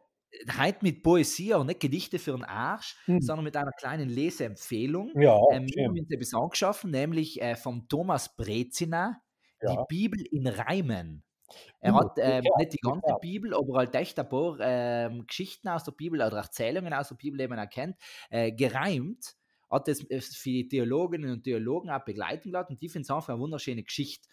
Heute mit Poesie und nicht Gedichte für den Arsch, Mhm. sondern mit einer kleinen Leseempfehlung. Ja, Ähm, wir schön. haben uns etwas angeschaffen, nämlich äh, von Thomas Brezina, die Ja. Bibel in Reimen. Er Uh, hat ähm, okay, nicht die ganze okay. Bibel, aber halt echt ein paar ähm, Geschichten aus der Bibel oder Erzählungen aus der Bibel, die man erkennt, äh, gereimt. Hat das äh, für die Theologinnen und Theologen auch begleiten lassen und die finden es einfach eine wunderschöne Geschichte.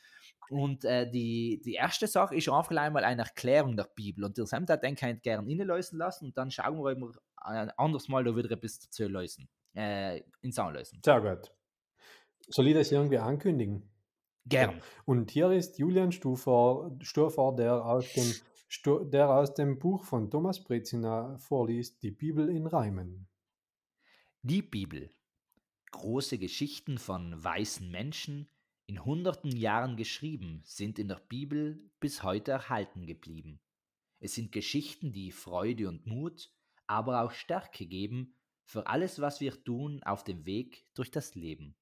Und äh, die, die erste Sache ist einfach einmal eine Erklärung der Bibel. Und der Sam hat den kann ich gerne innenlösen lassen und dann schauen wir, wir ein anderes Mal da wieder etwas dazu lösen, äh, ins Anlösen. Sehr gut. Soll ich das irgendwie ankündigen? Gern. Und hier ist Julian Stufer, Sturfer, der aus, dem, Stu- der aus dem Buch von Thomas Brezina vorliest, die Bibel in Reimen. Die Bibel. Große Geschichten von weißen Menschen in hunderten Jahren geschrieben, sind in der Bibel bis heute erhalten geblieben. Es sind Geschichten, die Freude und Mut, aber auch Stärke geben für alles, was wir tun auf dem Weg durch das Leben.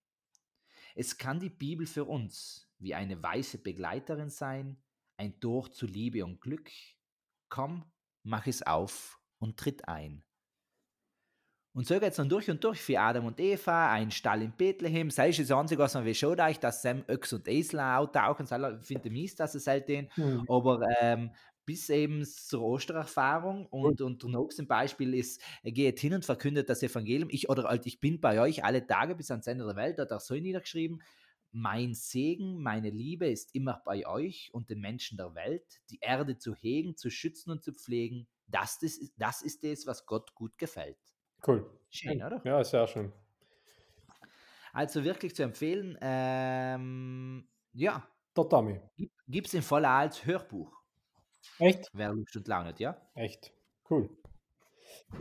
Es kann die Bibel für uns wie eine weiße Begleiterin sein, ein Tor zu Liebe und Glück. Komm, mach es auf und tritt ein. Und so geht es dann durch und durch für Adam und Eva, ein Stall in Bethlehem. Sei es das Einzige, was man schaut, euch, dass Sam Öchs und Esel auftauchen. Ich finde mies, dass es seitdem. Mhm. Aber ähm, bis eben zur Ostererfahrung und, und der nächste Beispiel ist, er geht hin und verkündet das Evangelium. Ich oder halt, ich bin bei euch alle Tage bis ans Ende der Welt, hat er so niedergeschrieben. Mein Segen, meine Liebe ist immer bei euch und den Menschen der Welt, die Erde zu hegen, zu schützen und zu pflegen. Das ist, das ist es, was Gott gut gefällt. Cool. Schön, oder? Ja, sehr schön. Also wirklich zu empfehlen. Ähm, ja, Der Tommy. gibt es Fall auch als Hörbuch. Echt? Wer Lust und Laune hat, ja? Echt. Cool.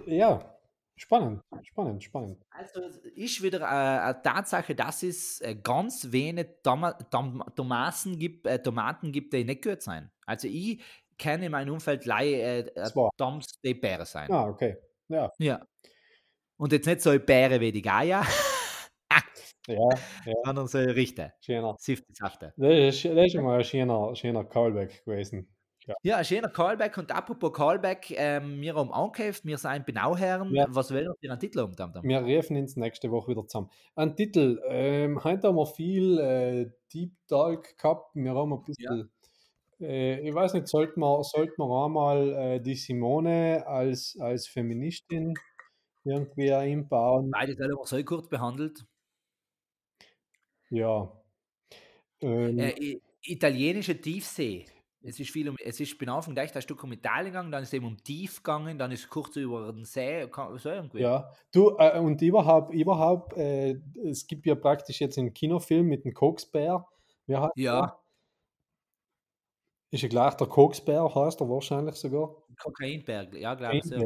Ja, spannend, spannend, spannend. Also ist wieder äh, eine Tatsache, dass es äh, ganz wenig Toma Tom Tomaten gibt, äh, Tomaten gibt, die nicht gut sein. Also ich kenne in meinem Umfeld leider äh, äh. Toms, die Bären sein. Ah, okay. Ja, Ja. Und jetzt nicht so Bären wie die Gaia, ja, ja, sondern so Richter. schöner. Sifte Sachte. Das ist, das ist mal ein schöner, schöner Callback gewesen. Ja, ein schöner Callback. Und apropos Callback, ähm, wir haben angeheft, wir sind Benauherren. Ja. Was wollen wir einen Titel um? Tam -Tam? Wir rufen uns nächste Woche wieder zusammen. Ein Titel. Ähm, heute haben wir viel äh, Deep Talk gehabt. Wir haben ein bisschen. Äh, ich weiß nicht, sollten wir, sollten wir einmal äh, die Simone als, als Feministin irgendwie einbauen? Beide haben wir so kurz behandelt. Ja. Ähm, Äh, italienische Tiefsee. Es ist viel um, es ist bin Anfang gleich ein Stück um Italien gegangen, dann ist eben um Tief gegangen, dann ist kurz über den See, so irgendwie. Ja, du, äh, und überhaupt, überhaupt äh, es gibt ja praktisch jetzt einen Kinofilm mit dem Koksbär. Heißt Ja. der? Ist ja gleich der Koksbär, heißt er wahrscheinlich sogar. Kokainberg, ja, glaube ich. So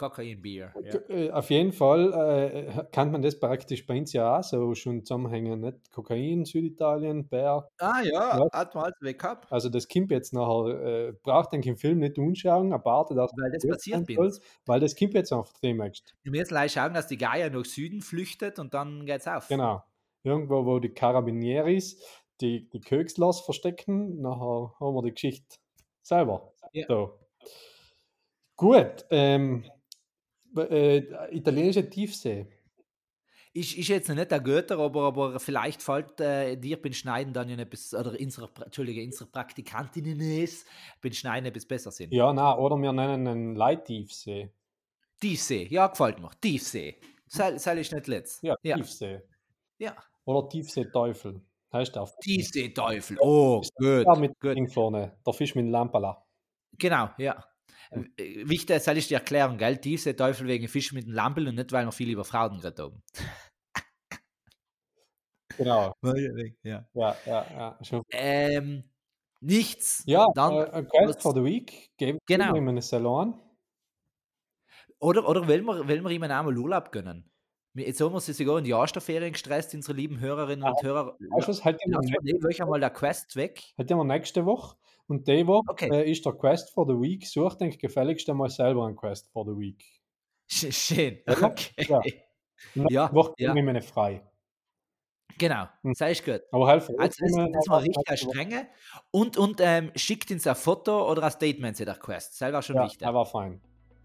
Irgendwie. Bier. Kokainbier. Ja. Äh, Auf jeden Fall äh, kann man das praktisch bei uns ja auch so schon zusammenhängen. Nicht? Kokain, Süditalien, Bär. Ah ja, Ja. hat man alles weg gehabt. Also das kommt jetzt nachher, äh, braucht den im Film nicht anschauen, erwartet, dass Weil das passiert soll, uns. weil das kommt jetzt einfach demnächst. Wir müssen gleich schauen, dass die Gaia nach Süden flüchtet und dann geht's auf. Genau. Irgendwo, wo die Carabinieris die, die Kökslers verstecken, nachher haben wir die Geschichte selber. Ja. So. Gut. Ähm, äh, italienische Tiefsee. Ich, ich jetzt nicht der Götter, aber, aber vielleicht fällt äh, dir beim Schneiden dann ja etwas, oder unsere, Entschuldige, unsere Praktikantinnen es, beim Schneiden etwas besser sind. Ja, na, oder wir nennen einen Leittiefsee. Tiefsee, ja, gefällt mir. Tiefsee. Sei, sei ich nicht letzt. Ja, ja. Tiefsee. ja. Oder Tiefseeteufel. Heißt der. Tiefseeteufel. Oh, gut. Ja, mit gut. Vorne. Der Fisch mit dem Lampala. Genau, ja. Äh, Wichtig, soll ich dir erklären, gell? Tiefseeteufel wegen Fisch mit dem Lampel und nicht, weil wir viel über Frauen geredet haben. Genau. Ja. Ja, ja, ja. Schon. Ähm, nichts. Ja, dann, äh, ein Quest was- for the Week. Geben Genau. wir ihm einen Salon. Oder, oder will man, will man ihm einmal Urlaub gönnen? Jetzt haben wir sie sogar in die Osterferien gestresst, unsere lieben Hörerinnen und Hörer. Weißt du was? Halt mal euch einmal der Quest weg. halt immer nächste Woche. Und Woche Okay. äh, ist der Quest for the Week. Such, denke gefälligst einmal selber einen Quest for the Week. Sch- Schön. Ja, Okay. ja. Ja, Woche ja. gebe ich mir eine frei. Genau, Hm. sei ich gut. Aber helfen. Also das, das war richtig strenge. Und, und ähm, schickt uns ein Foto oder ein Statement zu der Quest. Selber schon Ja, wichtig. er war fein.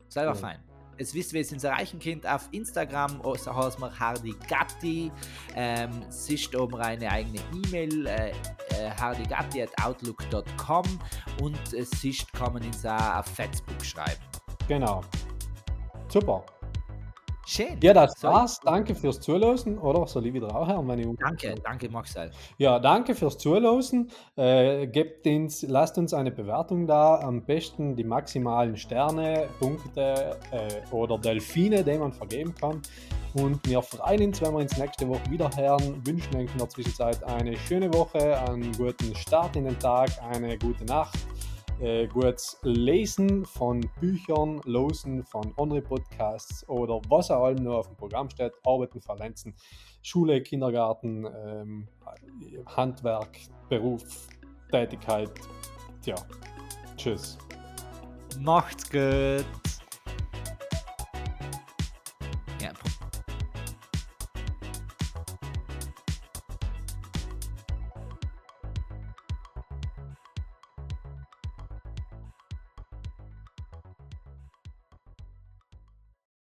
Selber Ja. fein. Jetzt wisst es uns erreichen könnt. Auf Instagram also heißt man Hardy Gatti. Ähm, es oben eine eigene E-Mail, äh, äh, hardygatti at outlook.com und es ist, kann man uns auch auf Facebook schreiben. Genau. Super. Schön. Ja, das So, war's. Danke fürs Zuhören. Oder soll ich wieder auch ich Danke, danke Maxel. Ja, danke fürs Zuhören. Äh, gebt uns, lasst uns eine Bewertung da. Am besten die maximalen Sterne, Punkte äh, oder Delfine, die man vergeben kann. Und wir freuen uns, wenn wir uns nächste Woche wieder hören. Wünschen euch in der Zwischenzeit eine schöne Woche, einen guten Start in den Tag, eine gute Nacht. Äh, gutes Lesen von Büchern, Losen von anderen Podcasts oder was auch noch auf dem Programm steht, Arbeiten verlenzen, Schule, Kindergarten, ähm, Handwerk, Beruf, Tätigkeit. Tja, tschüss. Macht's gut.